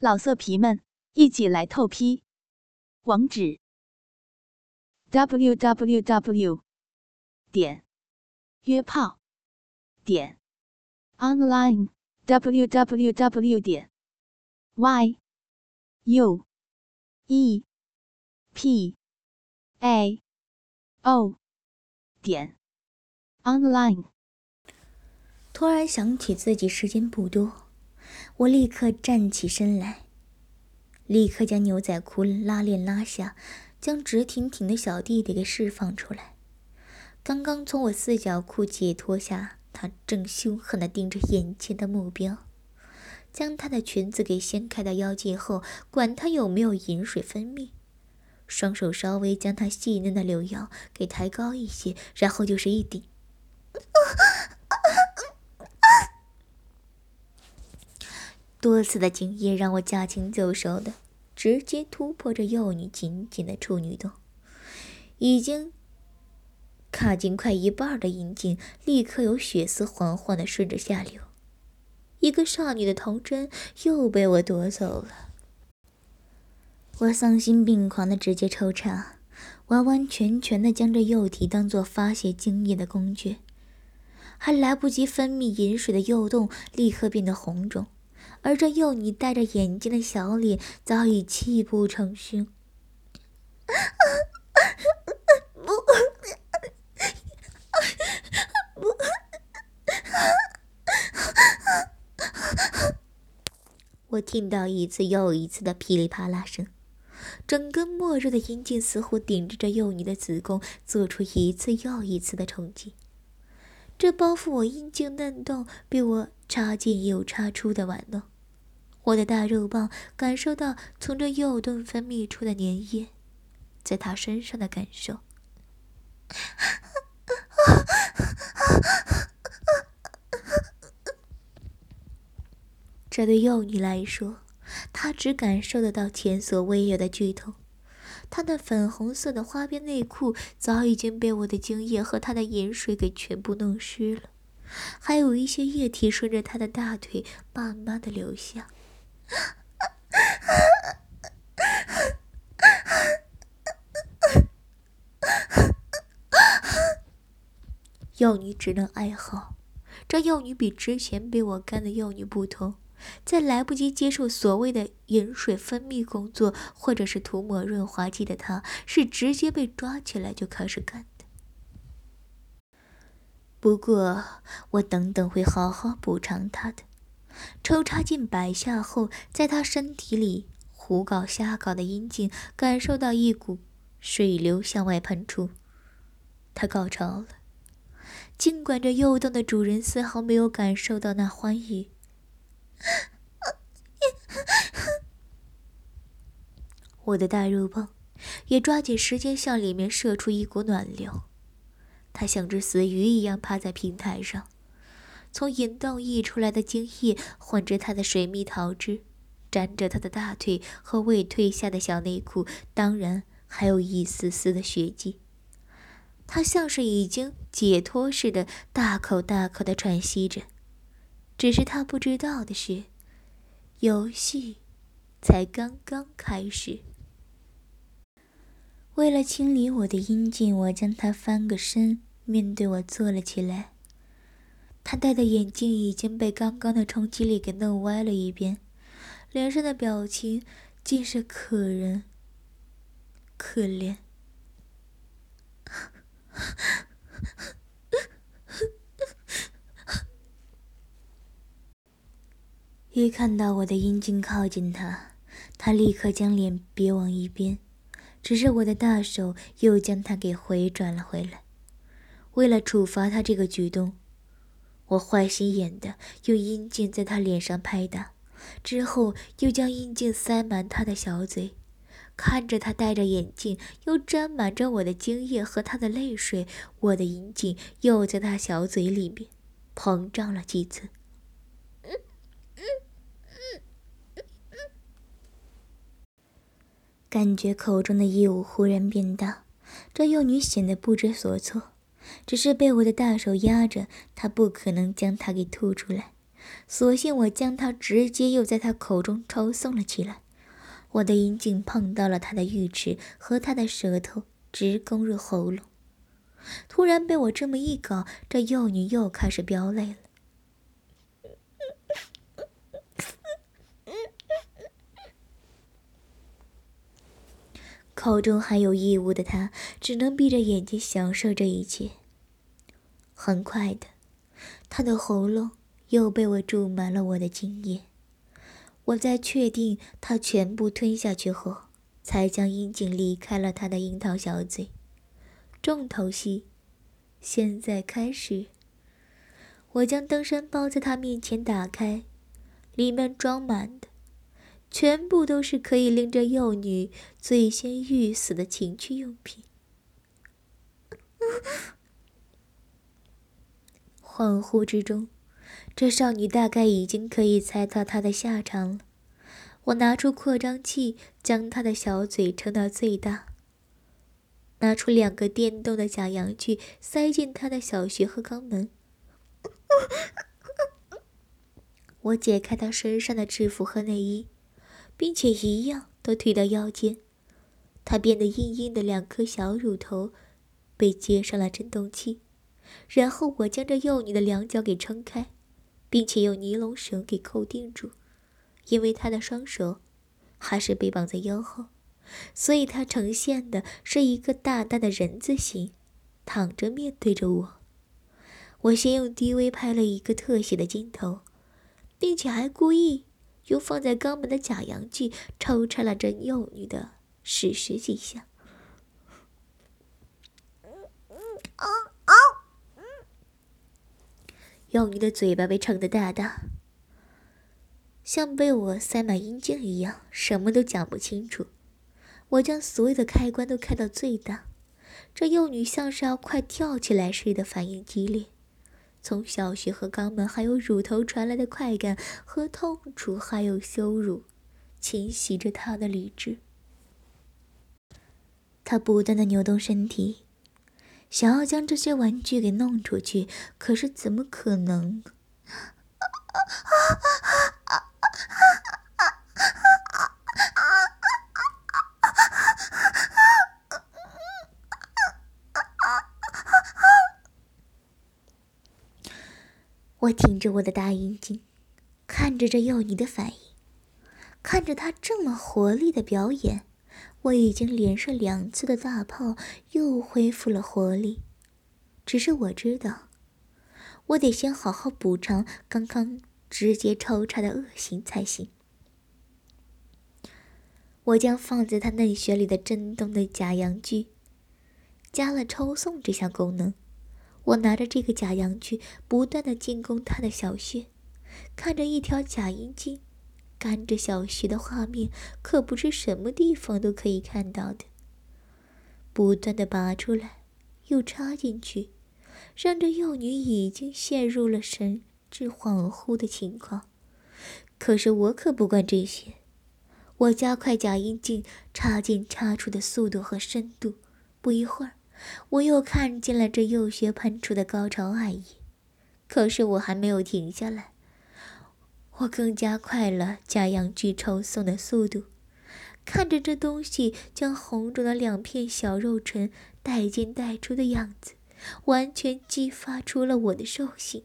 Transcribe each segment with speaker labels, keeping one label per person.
Speaker 1: 老色皮们，一起来透批！网址：w w w 点约炮点 online w w w 点 y u e p a o 点 online。
Speaker 2: 突然想起自己时间不多。我立刻站起身来，立刻将牛仔裤拉链拉下，将直挺挺的小弟弟给释放出来。刚刚从我四角裤解脱下，他正凶狠地盯着眼前的目标，将他的裙子给掀开到腰际后，管他有没有饮水分泌，双手稍微将他细嫩的柳腰给抬高一些，然后就是一顶。多次的经验让我驾轻就熟的直接突破这幼女紧紧的处女洞，已经卡进快一半的阴茎，立刻有血丝缓缓的顺着下流，一个少女的童真又被我夺走了。我丧心病狂的直接抽插，完完全全的将这幼体当做发泄精液的工具，还来不及分泌饮水的幼洞立刻变得红肿。而这幼女戴着眼镜的小脸早已泣不成声。不，不，我听到一次又一次的噼里啪啦声，整根末日的阴茎似乎顶着这幼女的子宫，做出一次又一次的冲击。这包覆我阴茎嫩洞，被我插进又插出的玩弄。我的大肉棒感受到从这右洞分泌出的粘液，在他身上的感受。这对幼女来说，她只感受得到前所未有的剧痛。她那粉红色的花边内裤早已经被我的精液和她的饮水给全部弄湿了，还有一些液体顺着她的大腿慢慢的流下。幼女只能哀嚎。这幼女比之前被我干的幼女不同。在来不及接受所谓的饮水分泌工作，或者是涂抹润滑剂的她，是直接被抓起来就开始干。不过我等等会好好补偿他的。抽插近百下后，在他身体里胡搞瞎搞的阴茎感受到一股水流向外喷出，他高潮了。尽管这诱动的主人丝毫没有感受到那欢愉。我的大肉棒也抓紧时间向里面射出一股暖流，他像只死鱼一样趴在平台上，从引洞溢出来的精液混着他的水蜜桃汁，沾着他的大腿和未褪下的小内裤，当然还有一丝丝的血迹。他像是已经解脱似的，大口大口的喘息着。只是他不知道的是，游戏才刚刚开始。为了清理我的阴茎，我将他翻个身，面对我坐了起来。他戴的眼镜已经被刚刚的冲击力给弄歪了一边，脸上的表情尽是可人可怜。一看到我的阴茎靠近他，他立刻将脸别往一边。只是我的大手又将他给回转了回来。为了处罚他这个举动，我坏心眼的用阴茎在他脸上拍打，之后又将阴茎塞满他的小嘴。看着他戴着眼镜，又沾满着我的精液和他的泪水，我的阴茎又在他小嘴里面膨胀了几次。感觉口中的异物忽然变大，这幼女显得不知所措，只是被我的大手压着，他不可能将它给吐出来，索性我将它直接又在他口中抽送了起来。我的阴茎碰到了他的玉齿，和他的舌头直攻入喉咙。突然被我这么一搞，这幼女又开始飙泪了。口中还有异物的他，只能闭着眼睛享受这一切。很快的，他的喉咙又被我注满了我的精液。我在确定他全部吞下去后，才将阴茎离开了他的樱桃小嘴。重头戏现在开始。我将登山包在他面前打开，里面装满的。全部都是可以令这幼女最先欲死的情趣用品。恍惚之中，这少女大概已经可以猜到她的下场了。我拿出扩张器，将她的小嘴撑到最大，拿出两个电动的假阳具，塞进她的小穴和肛门。我解开她身上的制服和内衣。并且一样都推到腰间，他变得硬硬的两颗小乳头被接上了震动器，然后我将这幼女的两脚给撑开，并且用尼龙绳给扣定住，因为她的双手还是被绑在腰后，所以她呈现的是一个大大的人字形，躺着面对着我。我先用 DV 拍了一个特写的镜头，并且还故意。用放在肛门的假阳具抽插了这幼女的十十几下，幼女的嘴巴被撑得大大，像被我塞满阴茎一样，什么都讲不清楚。我将所有的开关都开到最大，这幼女像是要快跳起来似的，反应激烈。从小穴和肛门，还有乳头传来的快感和痛楚，还有羞辱，侵袭着她的理智。他不断的扭动身体，想要将这些玩具给弄出去，可是怎么可能？我挺着我的大阴茎，看着这幼女的反应，看着她这么活力的表演，我已经连射两次的大炮又恢复了活力。只是我知道，我得先好好补偿刚刚直接抽插的恶行才行。我将放在他内穴里的震动的假阳具，加了抽送这项功能。我拿着这个假阳具，不断的进攻他的小穴，看着一条假阴茎干着小穴的画面，可不是什么地方都可以看到的。不断的拔出来，又插进去，让这幼女已经陷入了神志恍惚的情况。可是我可不管这些，我加快假阴茎插进插出的速度和深度，不一会儿。我又看见了这幼穴喷出的高潮爱意，可是我还没有停下来，我更加快了假阳具抽送的速度，看着这东西将红肿的两片小肉唇带进带出的样子，完全激发出了我的兽性。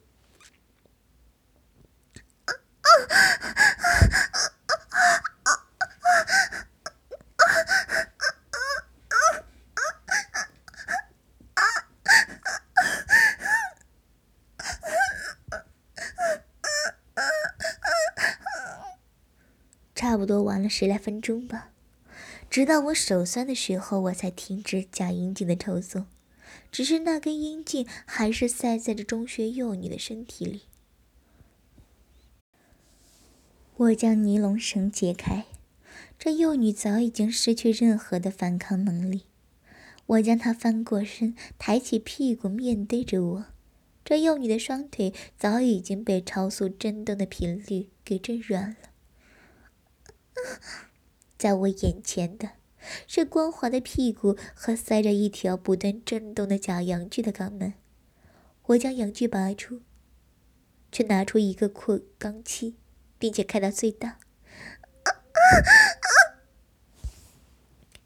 Speaker 2: 差不多玩了十来分钟吧，直到我手酸的时候，我才停止假阴茎的抽送。只是那根阴茎还是塞在这中学幼女的身体里。我将尼龙绳解开，这幼女早已经失去任何的反抗能力。我将她翻过身，抬起屁股面对着我。这幼女的双腿早已经被超速震动的频率给震软了。在我眼前的是光滑的屁股和塞着一条不断震动的假阳具的肛门。我将阳具拔出，却拿出一个扩肛器，并且开到最大，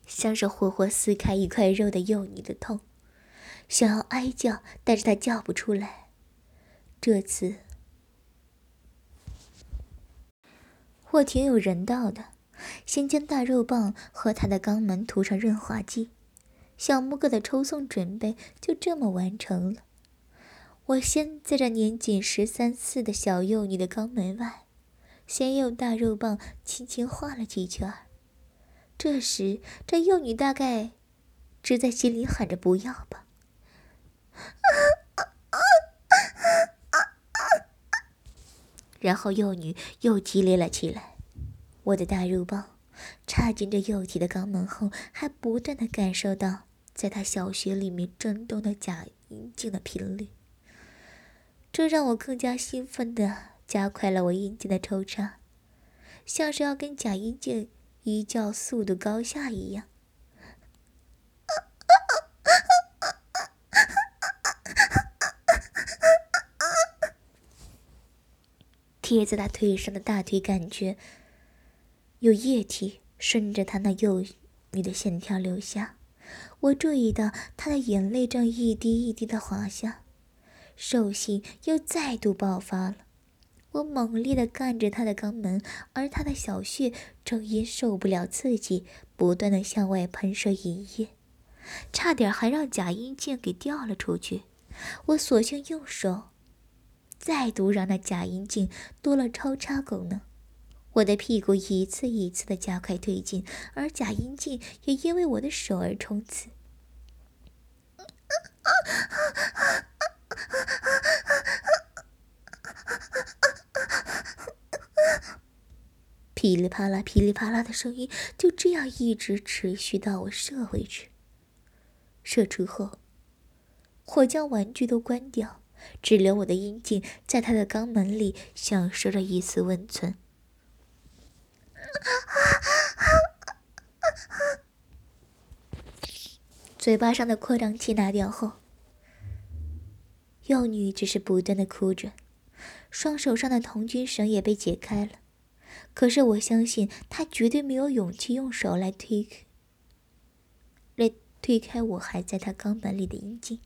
Speaker 2: 像是活活撕开一块肉的幼女的痛，想要哀叫，但是她叫不出来。这次我挺有人道的，先将大肉棒和他的肛门涂上润滑剂，小木哥的抽送准备就这么完成了。我先在这年仅十三四的小幼女的肛门外，先用大肉棒轻轻画了几圈。这时，这幼女大概只在心里喊着“不要吧”，然后幼女又激烈了起来。我的大肉棒插进这幼体的肛门后，还不断的感受到在她小穴里面震动的假阴茎的频率。这让我更加兴奋的加快了我阴茎的抽插，像是要跟假阴茎一较速度高下一样。贴在他腿上的大腿，感觉有液体顺着他那幼女的线条流下。我注意到他的眼泪正一滴一滴的滑下。兽性又再度爆发了，我猛烈地干着他的肛门，而他的小穴正因受不了刺激，不断地向外喷射淫液，差点还让假阴茎给掉了出去。我索性用手再度让那假阴茎多了超插功能，我的屁股一次一次的加快推进，而假阴茎也因为我的手而冲刺。噼里啪啦、噼里啪啦的声音就这样一直持续到我射回去。射出后，我将玩具都关掉，只留我的阴茎在他的肛门里享受着一丝温存。嘴巴上的扩张器拿掉后。幼女只是不断的哭着，双手上的童军绳也被解开了。可是我相信她绝对没有勇气用手来推开，来推开我还在她肛门里的阴茎。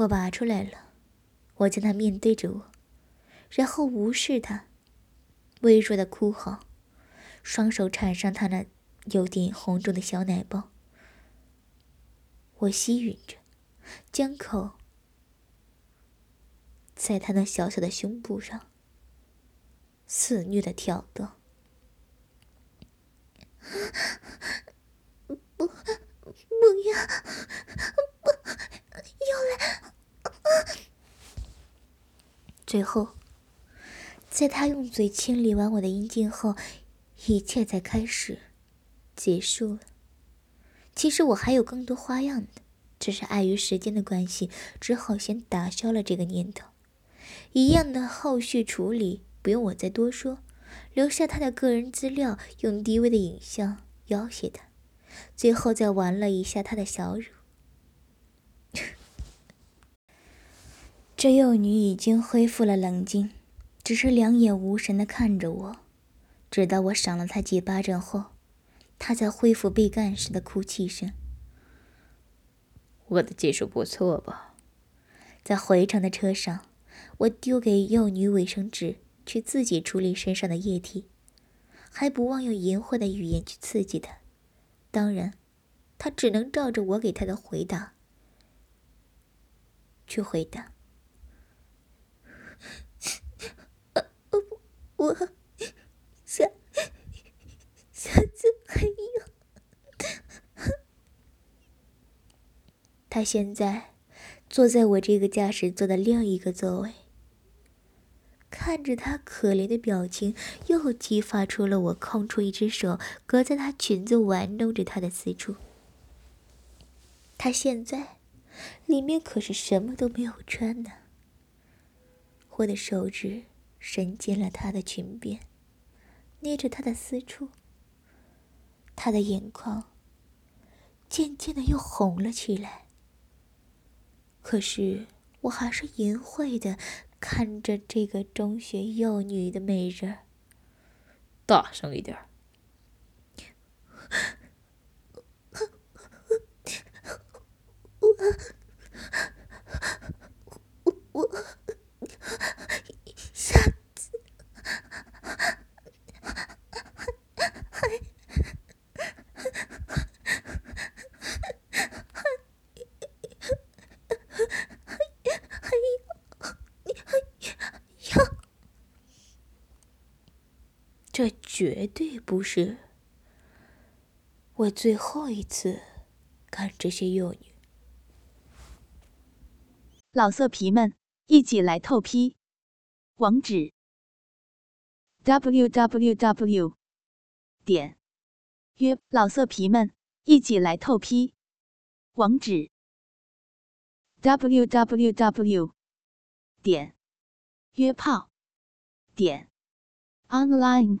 Speaker 2: 我拔出来了，我将他面对着我，然后无视他微弱的哭嚎，双手缠上他那有点红肿的小奶包。我吸吮着，将口。在他那小小的胸部上肆虐的跳动，不，不要，不要来！最后，在他用嘴清理完我的阴茎后，一切才开始结束了。其实我还有更多花样的，只是碍于时间的关系，只好先打消了这个念头。一样的后续处理不用我再多说，留下他的个人资料，用低微的影像要挟他，最后再玩了一下他的小乳。这幼女已经恢复了冷静，只是两眼无神的看着我，直到我赏了她几巴掌后，她才恢复被干时的哭泣声。
Speaker 3: 我的技术不错吧？
Speaker 2: 在回程的车上。我丢给幼女卫生纸，去自己处理身上的液体，还不忘用淫秽的语言去刺激她。当然，她只能照着我给她的回答去回答。我下下次还有。他现在坐在我这个驾驶座的另一个座位。看着他可怜的表情，又激发出了我空出一只手，隔在他裙子玩弄着他的私处。他现在里面可是什么都没有穿呢。我的手指伸进了他的裙边，捏着他的私处。他的眼眶渐渐的又红了起来。可是我还是淫秽的。看着这个中学幼女的美人，大声一点。我我下次还。这绝对不是我最后一次看这些幼女。
Speaker 1: 老色皮们，一起来透批！网址：w w w. 点约老色皮们，一起来透批！网址：w w w. 点约炮点 online。